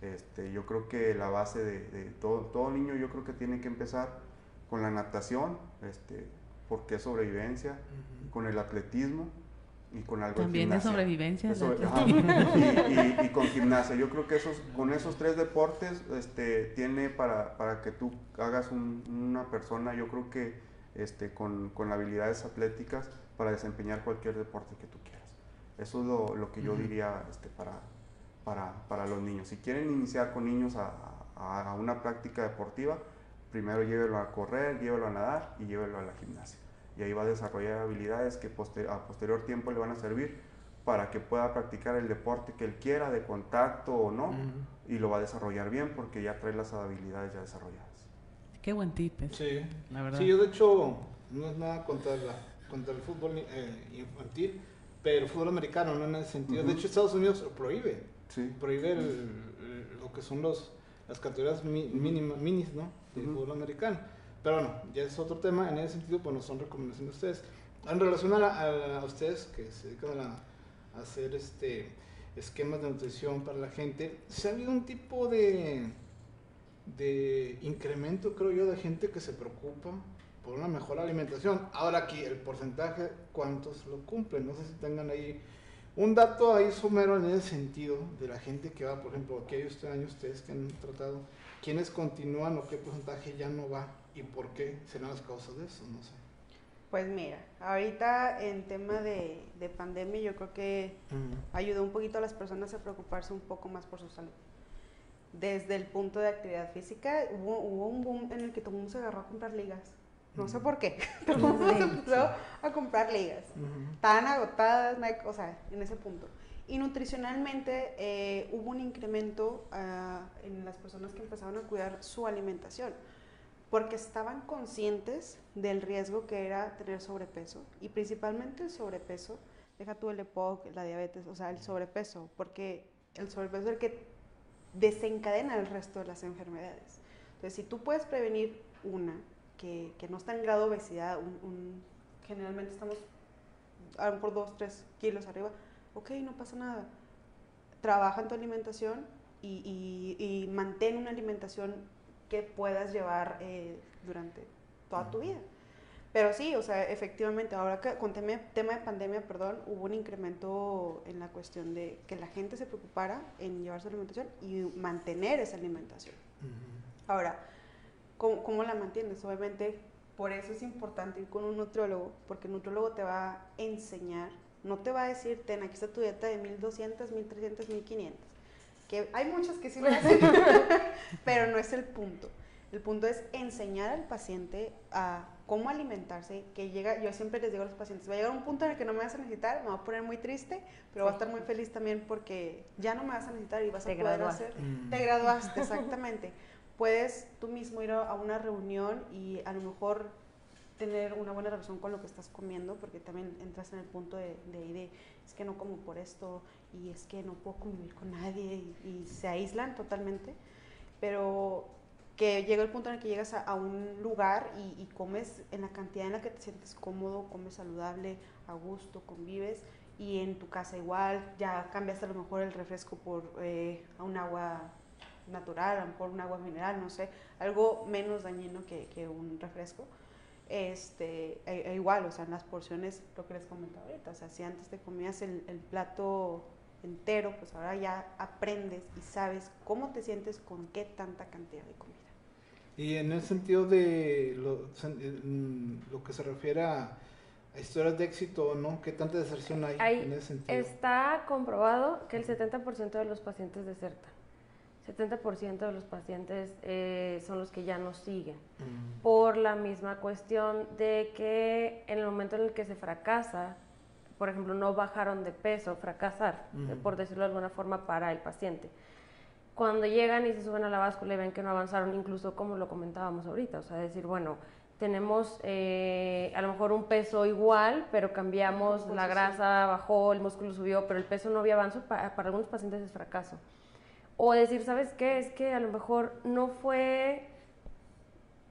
Este, yo creo que la base de, de todo, todo niño yo creo que tiene que empezar con la natación, este, porque es sobrevivencia, con el atletismo y con algo También de sobrevivencia. Es sobre- la- ajá, (laughs) y, y- y con gimnasia. Yo creo que esos, con esos tres deportes este, tiene para, para que tú hagas un- una persona, yo creo que este, con, con habilidades atléticas para desempeñar cualquier deporte que tú quieras. Eso es lo, lo que yo diría este, para, para, para los niños. Si quieren iniciar con niños a, a- a una práctica deportiva, primero llévelo a correr, llévelo a nadar y llévelo a la gimnasia. Y ahí va a desarrollar habilidades que poster- a posterior tiempo le van a servir para que pueda practicar el deporte que él quiera, de contacto o no, y lo va a desarrollar bien porque ya trae las habilidades ya desarrolladas. Qué buen tip. Sí, la verdad. Sí, yo de hecho no es nada contra, la, contra el fútbol eh, infantil, pero el fútbol americano no en ese sentido. De hecho, Estados Unidos lo prohíbe. Sí. Prohíbe lo que son los, las categorías mínimas, minis, ¿no? Del fútbol americano. Pero bueno, ya es otro tema. En ese sentido, pues no son recomendaciones de ustedes. En relación a, a, ustedes que se dedican a, a, hacer este esquemas de nutrición para la gente, ¿se ha habido un tipo de, de incremento, creo yo, de gente que se preocupa por una mejor alimentación? Ahora aquí, el porcentaje, ¿cuántos lo cumplen? No sé si tengan ahí un dato ahí somero en ese sentido de la gente que va, por ejemplo, aquellos años ustedes que han tratado, quiénes continúan o qué porcentaje ya no va y por qué serán las causas de eso, no sé. Pues mira, ahorita en tema de, pandemia yo creo que ayudó un poquito a las personas a preocuparse un poco más por su salud. Desde el punto de actividad física, hubo, un boom en el que todo el mundo se agarró a comprar ligas. No sé por qué, (laughs) mundo se empezó a comprar ligas. Estaban agotadas, o sea, en ese punto. Y nutricionalmente eh, hubo un incremento ah, en las personas que empezaron a cuidar su alimentación porque estaban conscientes del riesgo que era tener sobrepeso y principalmente el sobrepeso, deja tú el EPOC, la diabetes, o sea, el sobrepeso, porque el sobrepeso es el que desencadena el resto de las enfermedades. Entonces, si tú puedes prevenir una que, que no está en grado de obesidad, un, generalmente estamos a lo mejor 2, 3 kilos arriba, ok, no pasa nada. Trabaja en tu alimentación y, y, y mantén una alimentación que puedas llevar eh, durante toda tu vida. Pero sí, o sea, efectivamente, ahora que con tema, tema, de pandemia, perdón, hubo un incremento en la cuestión de que la gente se preocupara en llevar su alimentación y mantener esa alimentación. Ahora, ¿cómo, ¿cómo, la mantienes? Obviamente, por eso es importante ir con un nutriólogo, porque el nutriólogo te va a enseñar, no te va a decir, ten, aquí está tu dieta de 1200, 1300, 1500 hay muchas que sí lo hacen, (laughs) pero no es el punto. El punto es enseñar al paciente a cómo alimentarse, que llega, yo siempre les digo a los pacientes, va a llegar un punto en el que no me vas a necesitar, me va a poner muy triste, pero va a estar muy feliz también porque ya no me vas a necesitar y vas a poder hacer, mm. te graduaste, exactamente. Puedes tú mismo ir a una reunión y a lo mejor tener una buena relación con lo que estás comiendo, porque también entras en el punto de, de, es que no como por esto, y es que no puedo convivir con nadie, y, se aíslan totalmente, pero que llega el punto en el que llegas a, un lugar y, comes en la cantidad en la que te sientes cómodo, comes saludable, a gusto, convives, y en tu casa igual, ya cambiaste a lo mejor el refresco por eh, un agua natural, a lo mejor un agua mineral, no sé, algo menos dañino que, que un refresco este, e, e igual, o sea, en las porciones, lo que les comentaba ahorita, o sea, si antes te comías el, plato entero, pues ahora ya aprendes y sabes cómo te sientes con qué tanta cantidad de comida. Y en el sentido de lo, lo que se refiere a, historias de éxito, ¿no? ¿Qué tanta deserción hay, en ese sentido? Está comprobado que el 70% de los pacientes desertan. 70% de los pacientes eh, son los que ya no siguen, mm. por la misma cuestión de que en el momento en el que se fracasa, por ejemplo, no bajaron de peso, fracasar, mm. por decirlo de alguna forma, para el paciente. Cuando llegan y se suben a la báscula y ven que no avanzaron, incluso como lo comentábamos ahorita, o sea, decir, bueno, tenemos eh, a lo mejor un peso igual, pero cambiamos, la grasa bajó, el músculo subió, pero el peso no había avanzado, para algunos pacientes es fracaso. O decir, ¿sabes qué? Es que a lo mejor no fue,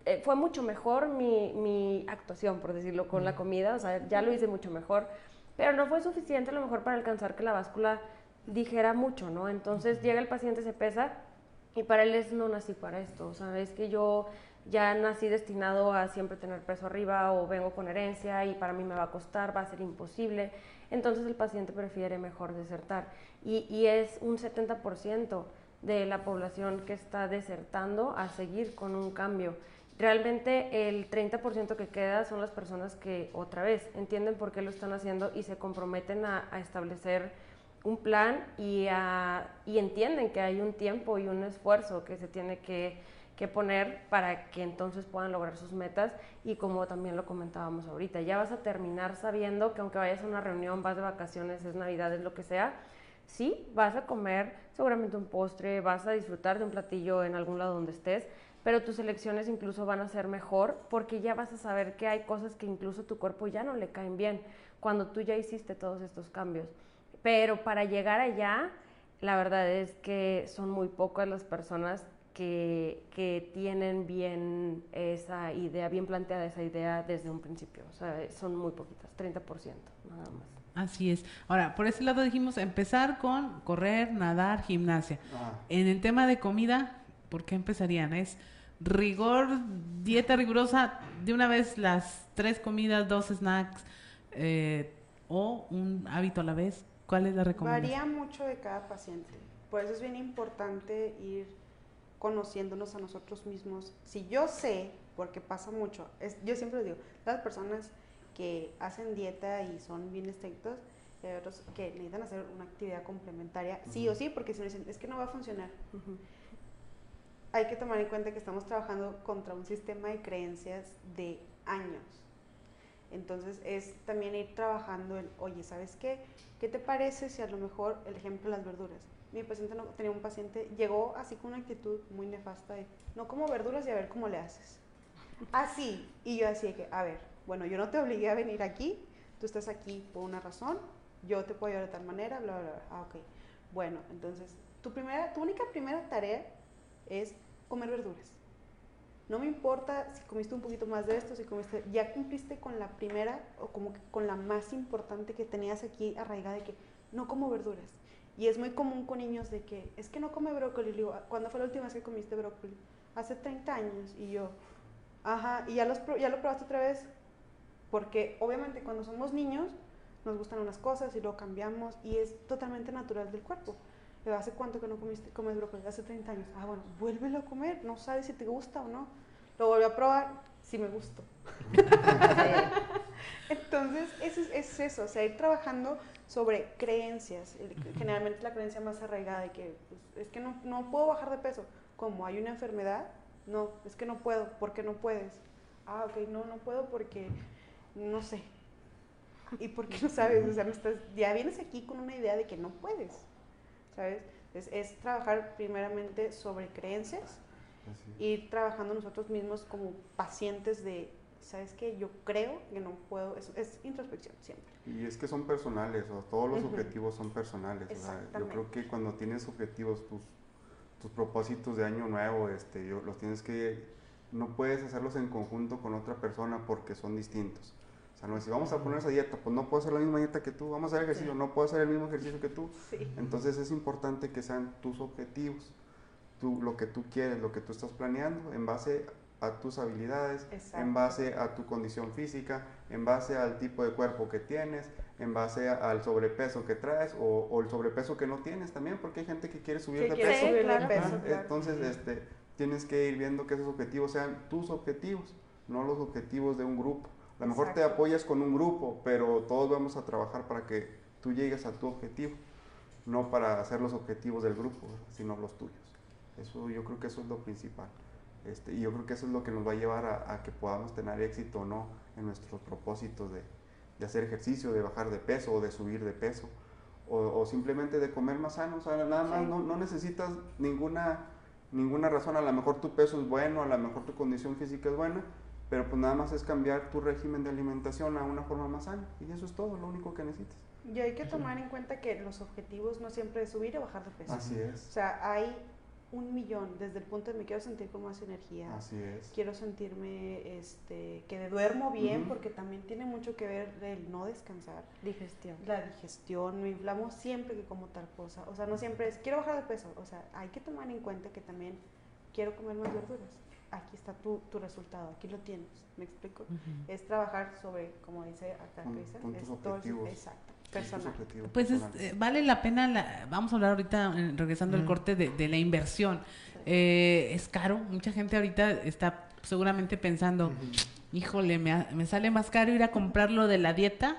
eh, fue mucho mejor mi, mi, actuación, por decirlo, con la comida, o sea, ya lo hice mucho mejor, pero no fue suficiente a lo mejor para alcanzar que la báscula dijera mucho, ¿no? Entonces llega el paciente, se pesa y para él es no nací para esto, o sea, es que yo ya nací destinado a siempre tener peso arriba o vengo con herencia y para mí me va a costar, va a ser imposible. Entonces el paciente prefiere mejor desertar y, y es un 70% de la población que está desertando a seguir con un cambio. Realmente el 30% que queda son las personas que otra vez entienden por qué lo están haciendo y se comprometen a, establecer un plan y, y, entienden que hay un tiempo y un esfuerzo que se tiene que, que poner para que entonces puedan lograr sus metas y como también lo comentábamos ahorita, ya vas a terminar sabiendo que aunque vayas a una reunión, vas de vacaciones, es Navidad, es lo que sea, sí, vas a comer seguramente un postre, vas a disfrutar de un platillo en algún lado donde estés, pero tus elecciones incluso van a ser mejor porque ya vas a saber que hay cosas que incluso tu cuerpo ya no le caen bien cuando tú ya hiciste todos estos cambios. Pero para llegar allá, la verdad es que son muy pocas las personas que, que, tienen bien esa idea, bien planteada esa idea desde un principio. O sea, son muy poquitas, 30% nada más. Así es. Ahora, por ese lado dijimos empezar con correr, nadar, gimnasia. Ah. En el tema de comida, ¿por qué empezarían? ¿Es rigor, dieta rigurosa, de una vez las tres comidas, dos snacks eh, o un hábito a la vez? ¿Cuál es la recomendación? Varía mucho de cada paciente. Por eso es bien importante ir conociéndonos a nosotros mismos. Si yo sé, porque pasa mucho, es, yo siempre digo, las personas que hacen dieta y son bien estrictos, y hay otros que necesitan hacer una actividad complementaria, sí o sí, porque si no dicen, es que no va a funcionar. Hay que tomar en cuenta que estamos trabajando contra un sistema de creencias de años. Entonces es también ir trabajando en, oye, ¿sabes qué? ¿Qué te parece si a lo mejor, el ejemplo de las verduras? Mi paciente no, tenía un paciente, llegó así con una actitud muy nefasta de, no como verduras y a ver cómo le haces. Así, y yo así de que, a ver, bueno, yo no te obligué a venir aquí, tú estás aquí por una razón, yo te puedo ayudar de tal manera, bla, bla, bla. Ah, ok. Bueno, entonces, tu, primera, tu única primera tarea es comer verduras. No me importa si comiste un poquito más de esto, si comiste, ya cumpliste con la primera o como que con la más importante que tenías aquí arraigada de que no como verduras. Y es muy común con niños de que es que no come brócoli. Digo, ¿cuándo fue la última vez que comiste brócoli? Hace 30 años. Y yo, ajá, ¿y ya, los, ya lo probaste otra vez? Porque obviamente cuando somos niños nos gustan unas cosas y luego cambiamos y es totalmente natural del cuerpo. ¿Hace cuánto que no comiste, comes brócoli? Hace 30 años. Ah, bueno, vuélvelo a comer. No sabes si te gusta o no. Lo vuelvo a probar. Si me gustó. (laughs) Entonces, eso es, eso. O sea, ir trabajando sobre creencias. Generalmente la creencia más arraigada de que pues, es que no, no puedo bajar de peso. Como hay una enfermedad, no, es que no puedo. ¿Por qué no puedes? Ah, ok, no, no puedo porque no sé. ¿Y por qué no sabes? O sea, estás, ya vienes aquí con una idea de que no puedes, ¿sabes? es trabajar primeramente sobre creencias, y ir trabajando nosotros mismos como pacientes de, ¿sabes qué? Yo creo que no puedo, es, es introspección siempre. Y es que son personales, o todos los objetivos son personales. yo creo que cuando tienes objetivos, tus, tus propósitos de año nuevo, este, yo, los tienes que, no puedes hacerlos en conjunto con otra persona porque son distintos sea, no si vamos a poner esa dieta, pues no puedo hacer la misma dieta que tú, vamos a hacer ejercicio, no puedo hacer el mismo ejercicio que tú. Entonces es importante que sean tus objetivos, tú, lo que tú quieres, lo que tú estás planeando, en base a tus habilidades, en base a tu condición física, en base al tipo de cuerpo que tienes, en base al sobrepeso que traes o, el sobrepeso que no tienes también, porque hay gente que quiere subir de peso. Entonces, este, tienes que ir viendo que esos objetivos sean tus objetivos, no los objetivos de un grupo. A lo mejor te apoyas con un grupo, pero todos vamos a trabajar para que tú llegues a tu objetivo, no para hacer los objetivos del grupo, sino los tuyos. Eso, yo creo que eso es lo principal. Este, y yo creo que eso es lo que nos va a llevar a, que podamos tener éxito o no en nuestros propósitos de, de, hacer ejercicio, de bajar de peso o de subir de peso. O, simplemente de comer más sano. O sea, nada más no, no, necesitas ninguna, ninguna razón. A lo mejor tu peso es bueno, a lo mejor tu condición física es buena, pero pues nada más es cambiar tu régimen de alimentación a una forma más sana y eso es todo, lo único que necesitas. Y hay que tomar en cuenta que los objetivos no siempre es subir o bajar de peso. Así es. O sea, hay un millón desde el punto de me quiero sentir con más energía. Así es. Quiero sentirme este que duermo bien porque también tiene mucho que ver el no descansar. Digestión. La digestión, me inflamo siempre que como tal cosa. O sea, no siempre es quiero bajar de peso. O sea, hay que tomar en cuenta que también quiero comer más verduras aquí está tu, tu resultado, aquí lo tienes, ¿me explico? Es trabajar sobre, como dice acá es objetivos. exacto. Personal. Pues eh, vale la pena, la, vamos a hablar ahorita, regresando al corte, de, de, la inversión. Eh, es caro, mucha gente ahorita está seguramente pensando, híjole, me, me, sale más caro ir a comprarlo de la dieta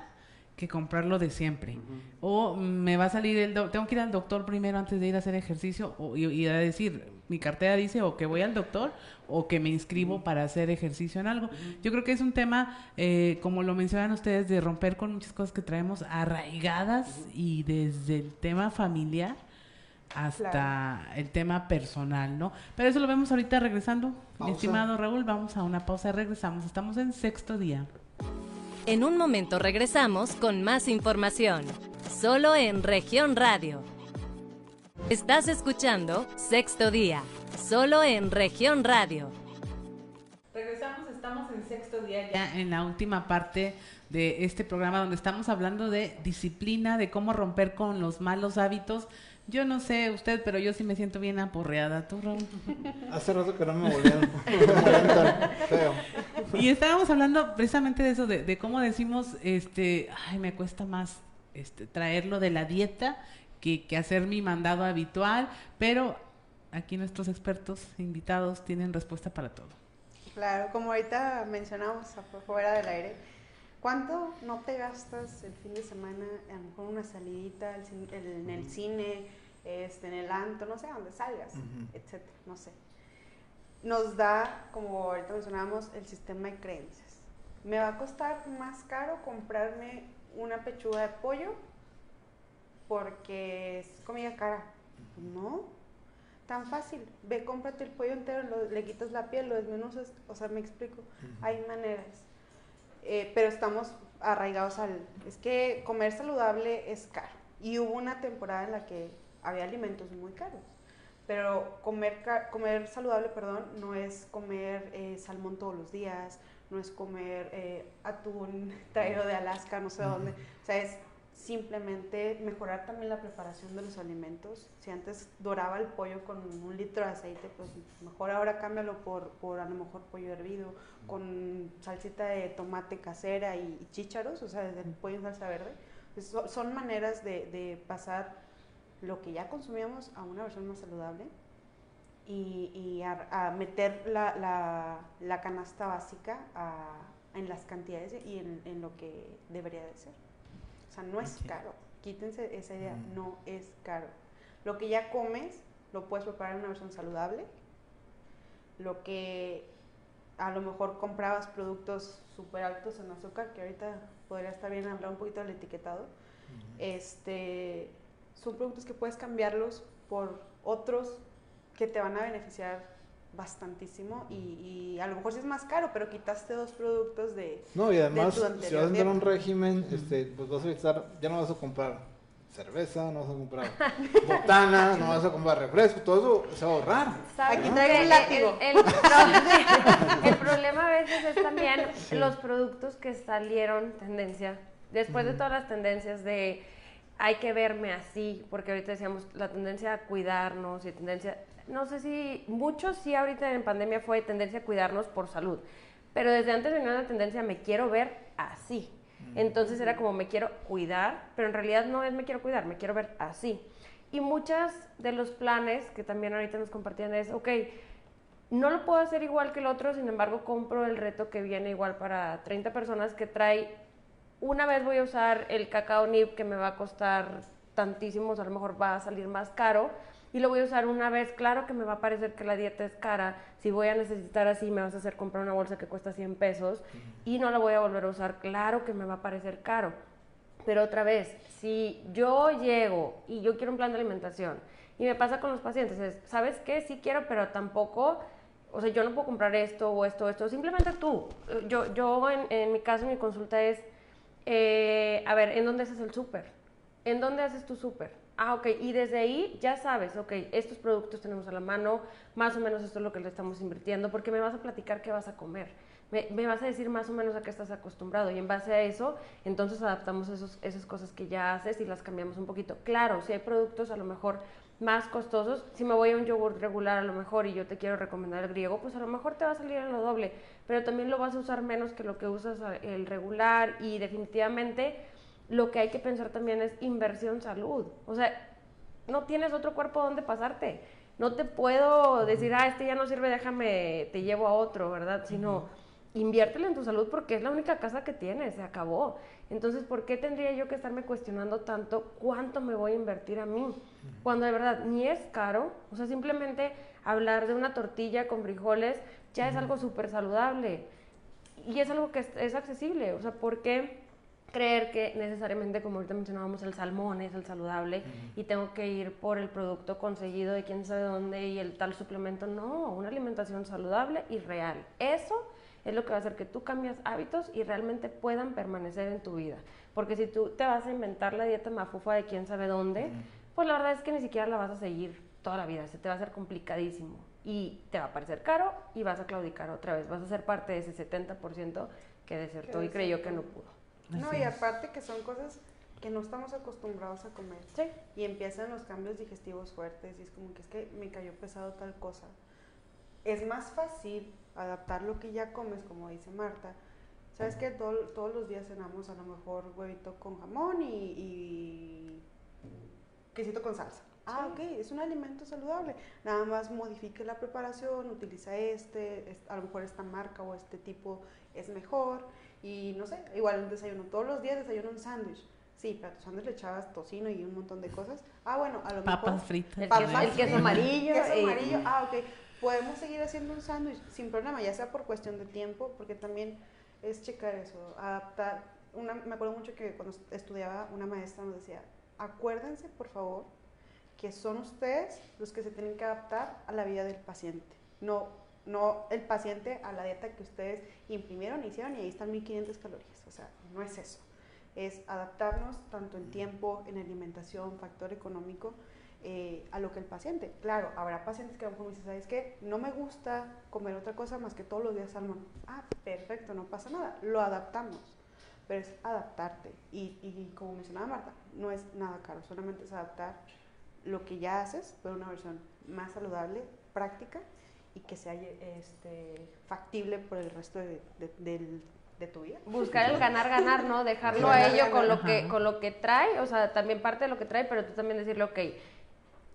que comprarlo de siempre. O me va a salir el, tengo que ir al doctor primero antes de ir a hacer ejercicio o, y, y a decir, mi cartera dice o que voy al doctor o que me inscribo para hacer ejercicio en algo. Yo creo que es un tema, eh, como lo mencionan ustedes, de romper con muchas cosas que traemos arraigadas y desde el tema familiar hasta el tema personal, ¿no? Pero eso lo vemos ahorita regresando. Estimado Raúl, vamos a una pausa y regresamos. Estamos en sexto día. En un momento regresamos con más información, solo en región radio. Estás escuchando Sexto Día, solo en región radio. Regresamos, estamos en sexto día ya en la última parte de este programa donde estamos hablando de disciplina, de cómo romper con los malos hábitos. Yo no sé usted, pero yo sí me siento bien aporreada. ¿Tú, Raúl? (laughs) Hace rato que no me volvían. Y estábamos hablando precisamente de eso, de, de, cómo decimos, este, ay, me cuesta más este, traerlo de la dieta que, que hacer mi mandado habitual, pero aquí nuestros expertos invitados tienen respuesta para todo. Claro, como ahorita mencionamos fuera del aire, ¿cuánto no te gastas el fin de semana, a lo mejor una salidita en el cine, este, en el antro, no sé, donde salgas, etcétera, no sé? Nos da, como ahorita mencionábamos, el sistema de creencias. ¿Me va a costar más caro comprarme una pechuga de pollo porque es comida cara? No, tan fácil. Ve, cómprate el pollo entero, le quitas la piel, lo desmenuzas, o sea, me explico. Hay maneras. Eh, pero estamos arraigados al... Es que comer saludable es caro. Y hubo una temporada en la que había alimentos muy caros. Pero comer, comer saludable, perdón, no es comer eh, salmón todos los días, no es comer eh, atún (laughs) traído de Alaska, no sé dónde. O sea, es simplemente mejorar también la preparación de los alimentos. Si antes doraba el pollo con un litro de aceite, pues mejor ahora cámbialo por, por a lo mejor pollo hervido, con salsita de tomate casera y, chícharos, o sea, el pollo en salsa verde. Pues son maneras de, de, pasar lo que ya consumíamos a una versión más saludable y, y a, meter la, la, la, canasta básica en las cantidades y en, en lo que debería de ser. O sea, no es caro. Quítense esa idea, mm. no es caro. Lo que ya comes, lo puedes preparar en una versión saludable. Lo que a lo mejor comprabas productos súper altos en azúcar, que ahorita podría estar bien hablar un poquito del etiquetado, este, son productos que puedes cambiarlos por otros que te van a beneficiar bastantísimo y, a lo mejor sí es más caro, pero quitaste dos productos de... No, y además, si vas a tener un régimen, este, pues vas a estar, ya no vas a comprar cerveza, no vas a comprar (laughs) botana, no vas a comprar refresco, todo eso se va a ahorrar. Aquí traigo un látigo. El, el, problema a veces es también (laughs) los productos que salieron tendencia, después de todas las tendencias de hay que verme así, porque ahorita decíamos la tendencia a cuidarnos y tendencia no sé si muchos sí ahorita en pandemia fue tendencia a cuidarnos por salud, pero desde antes venía una tendencia me quiero ver así. Entonces era como me quiero cuidar, pero en realidad no es me quiero cuidar, me quiero ver así. Y muchas de los planes que también ahorita nos compartían es, ok, no lo puedo hacer igual que el otro, sin embargo compro el reto que viene igual para 30 personas que trae, una vez voy a usar el cacao nip que me va a costar tantísimos, a lo mejor va a salir más caro, y lo voy a usar una vez. Claro que me va a parecer que la dieta es cara. Si voy a necesitar así, me vas a hacer comprar una bolsa que cuesta 100 pesos y no la voy a volver a usar. Claro que me va a parecer caro. Pero otra vez, si yo llego y yo quiero un plan de alimentación y me pasa con los pacientes, es, ¿sabes qué? Sí quiero, pero tampoco, o sea, yo no puedo comprar esto o esto o esto. Simplemente tú. Yo, yo en, en mi caso, mi consulta es, eh, a ver, ¿en dónde haces el súper? ¿En dónde haces tu súper? Ah, ok, y desde ahí ya sabes, ok, estos productos tenemos a la mano, más o menos esto es lo que le estamos invirtiendo, porque me vas a platicar qué vas a comer, me, vas a decir más o menos a qué estás acostumbrado, y en base a eso, entonces adaptamos esos, esas cosas que ya haces y las cambiamos un poquito. Claro, si hay productos a lo mejor más costosos, si me voy a un yogur regular a lo mejor y yo te quiero recomendar el griego, pues a lo mejor te va a salir en lo doble, pero también lo vas a usar menos que lo que usas el regular y definitivamente lo que hay que pensar también es inversión salud. O sea, no tienes otro cuerpo donde pasarte. No te puedo decir, ah, este ya no sirve, déjame, te llevo a otro, ¿verdad? Sino, inviértelo en tu salud porque es la única casa que tienes, se acabó. Entonces, ¿por qué tendría yo que estarme cuestionando tanto cuánto me voy a invertir a mí? Cuando de verdad ni es caro, o sea, simplemente hablar de una tortilla con frijoles ya es algo súper saludable y es algo que es, es accesible, o sea, ¿por qué? Creer que necesariamente, como ahorita mencionábamos, el salmón es el saludable y tengo que ir por el producto conseguido de quién sabe dónde y el tal suplemento. No, una alimentación saludable y real. Eso es lo que va a hacer que tú cambies hábitos y realmente puedan permanecer en tu vida. Porque si tú te vas a inventar la dieta mafufa de quién sabe dónde, pues la verdad es que ni siquiera la vas a seguir toda la vida. Se te va a hacer complicadísimo y te va a parecer caro y vas a claudicar otra vez. Vas a ser parte de ese 70% que desertó y creyó que no pudo. No, y aparte que son cosas que no estamos acostumbrados a comer. Sí. Y empiezan los cambios digestivos fuertes y es como que es que me cayó pesado tal cosa. Es más fácil adaptar lo que ya comes, como dice Marta. ¿Sabes que todos los días cenamos a lo mejor huevito con jamón y, y quesito con salsa? Ah, ok, es un alimento saludable. Nada más modifique la preparación, utiliza este, a lo mejor esta marca o este tipo es mejor y no sé, igual un desayuno. Todos los días desayuno un sándwich. Sí, pero a tu sándwich le echabas tocino y un montón de cosas. Ah, bueno, a lo mejor... Papas fritas. El, queso, el queso amarillo. Queso amarillo, ah, ok. Podemos seguir haciendo un sándwich sin problema, ya sea por cuestión de tiempo, porque también es checar eso, adaptar. Una, me acuerdo mucho que cuando estudiaba una maestra nos decía, acuérdense, por favor, que son ustedes los que se tienen que adaptar a la vida del paciente. No no el paciente a la dieta que ustedes imprimieron, hicieron y ahí están 1500 calorías. O sea, no es eso. Es adaptarnos tanto en tiempo, en alimentación, factor económico, eh, a lo que el paciente. Claro, habrá pacientes que a lo mejor me dicen, ¿sabes qué? No me gusta comer otra cosa más que todos los días salmón. Ah, perfecto, no pasa nada. Lo adaptamos. Pero es adaptarte. Y, y como mencionaba Marta, no es nada caro, solamente es adaptar lo que ya haces, pero una versión más saludable, práctica y que sea este, factible por el resto de, de, tu vida. Buscar el ganar, ganar, ¿no? Dejarlo a ello con lo, que, con lo que trae, o sea, también parte de lo que trae, pero tú también decirle, ok,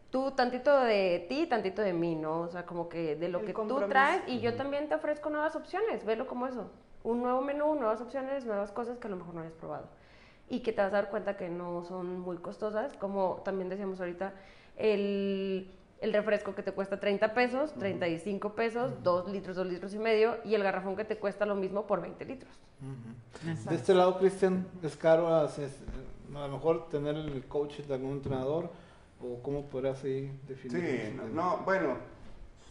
tú tantito de ti, tantito de mí, ¿no? O sea, como que de lo que tú traes y yo también te ofrezco nuevas opciones, velo como eso. Un nuevo menú, nuevas opciones, nuevas cosas que a lo mejor no hayas probado. Y que te vas a dar cuenta que no son muy costosas, como también decíamos ahorita, el el refresco que te cuesta 30 pesos, 35 pesos, 2 litros, 2 litros y medio, y el garrafón que te cuesta lo mismo por 20 litros. De este lado, Cristian, ¿es caro a, lo mejor tener el coach de algún entrenador? ¿O cómo podrías ahí definir? Sí, no, bueno,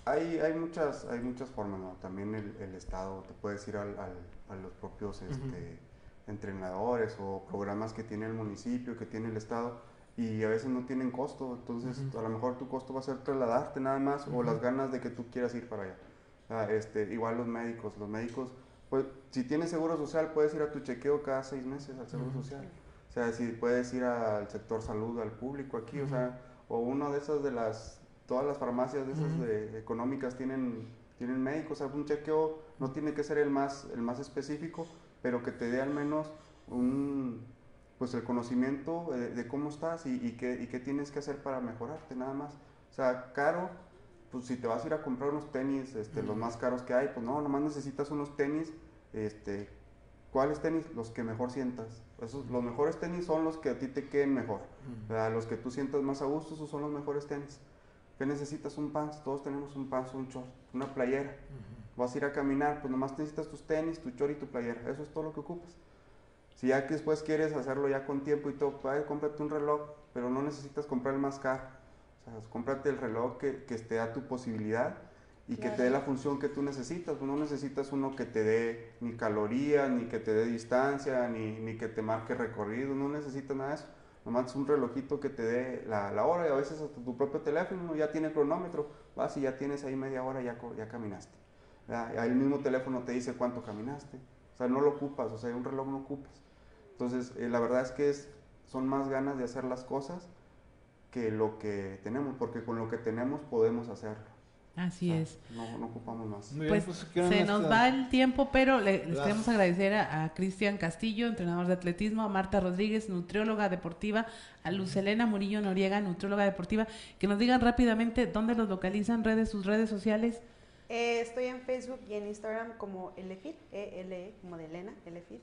hay, hay, muchas, hay muchas formas, ¿no? También el, Estado, te puedes ir al, a los propios este, entrenadores o programas que tiene el municipio, que tiene el Estado y a veces no tienen costo, entonces a lo mejor tu costo va a ser trasladarte nada más o las ganas de que tú quieras ir para allá. este, igual los médicos, los médicos, pues si tienes seguro social puedes ir a tu chequeo cada seis meses al seguro social. O sea, si puedes ir al sector salud, al público aquí, o sea, o una de esas de las, todas las farmacias de esas de, económicas tienen, tienen médicos, algún chequeo no tiene que ser el más, el más específico, pero que te dé al menos un pues el conocimiento de, cómo estás y, y, qué, y, qué, tienes que hacer para mejorarte, nada más. O sea, caro, pues si te vas a ir a comprar unos tenis, este, los más caros que hay, pues no, nomás necesitas unos tenis, este, ¿cuáles tenis? Los que mejor sientas. Esos, los mejores tenis son los que a ti te queden mejor. Los que tú sientas más a gusto, esos son los mejores tenis. ¿Qué necesitas? Un pants, todos tenemos un pants, un short, una playera. Vas a ir a caminar, pues nomás necesitas tus tenis, tu short y tu playera. Eso es todo lo que ocupas. Si ya que después quieres hacerlo ya con tiempo y todo, pues, cómprate un reloj, pero no necesitas comprar el más caro. O sea, cómprate el reloj que, que esté a tu posibilidad y que te dé la función que tú necesitas. No necesitas uno que te dé ni calorías, ni que te dé distancia, ni, ni, que te marque recorrido, no necesitas nada de eso. Nomás un relojito que te dé la, la, hora y a veces hasta tu propio teléfono ya tiene cronómetro. Vas y ya tienes ahí media hora, ya, ya caminaste. Ahí el mismo teléfono te dice cuánto caminaste. O sea, no lo ocupas, o sea, un reloj no ocupas. Entonces, eh, la verdad es que es, son más ganas de hacer las cosas que lo que tenemos, porque con lo que tenemos podemos hacerlo. Así es. No, no, ocupamos más. Pues, pues se nos va el tiempo, pero le, les queremos agradecer a, Cristian Castillo, entrenador de atletismo, a Marta Rodríguez, nutrióloga deportiva, a Luz Elena Murillo Noriega, nutrióloga deportiva, que nos digan rápidamente dónde los localizan, redes, sus redes sociales. Eh, estoy en Facebook y en Instagram como Elefit, E-L-E, como de Elena, Elefit.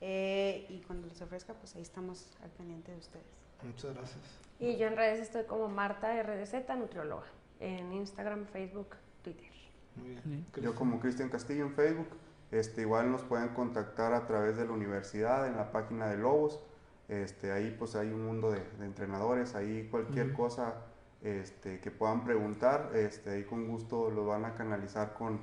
Eh, y cuando les ofrezca, pues ahí estamos al pendiente de ustedes. Muchas gracias. Y yo en redes estoy como Marta RDZ, nutrióloga, en Instagram, Facebook, Twitter. Muy bien. Yo como Cristian Castillo en Facebook, este, igual nos pueden contactar a través de la universidad en la página de Lobos. Este, ahí pues hay un mundo de, de entrenadores, ahí cualquier cosa este, que puedan preguntar, este, ahí con gusto lo van a canalizar con,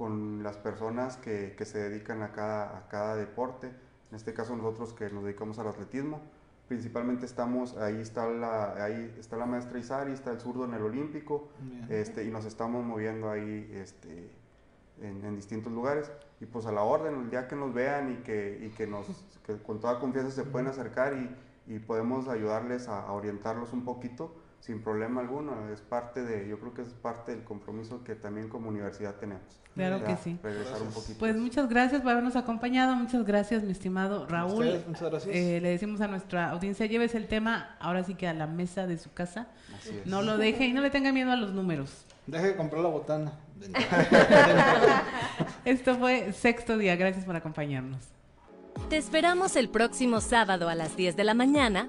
con las personas que, que se dedican a cada, a cada deporte. En este caso nosotros que nos dedicamos al atletismo, principalmente estamos, ahí está la, ahí está la maestra Isari, está el zurdo en el olímpico, Bien. este, y nos estamos moviendo ahí este, en, en distintos lugares. Y pues a la orden, el día que nos vean y que, y que, nos, que con toda confianza se pueden acercar y, y podemos ayudarles a, a orientarlos un poquito sin problema alguno. Es parte de, yo creo que es parte del compromiso que también como universidad tenemos. Claro Ya, que sí. Regresar un Gracias. poquito. Pues muchas gracias por habernos acompañado. Muchas gracias, mi estimado Raúl. Ustedes, muchas gracias. Eh, le decimos a nuestra audiencia, llévese el tema ahora sí que a la mesa de su casa. Así es. No lo deje y no le tenga miedo a los números. Deje de comprar la botana. (laughs) Esto fue sexto día. Gracias por acompañarnos. Te esperamos el próximo sábado a las 10 de la mañana.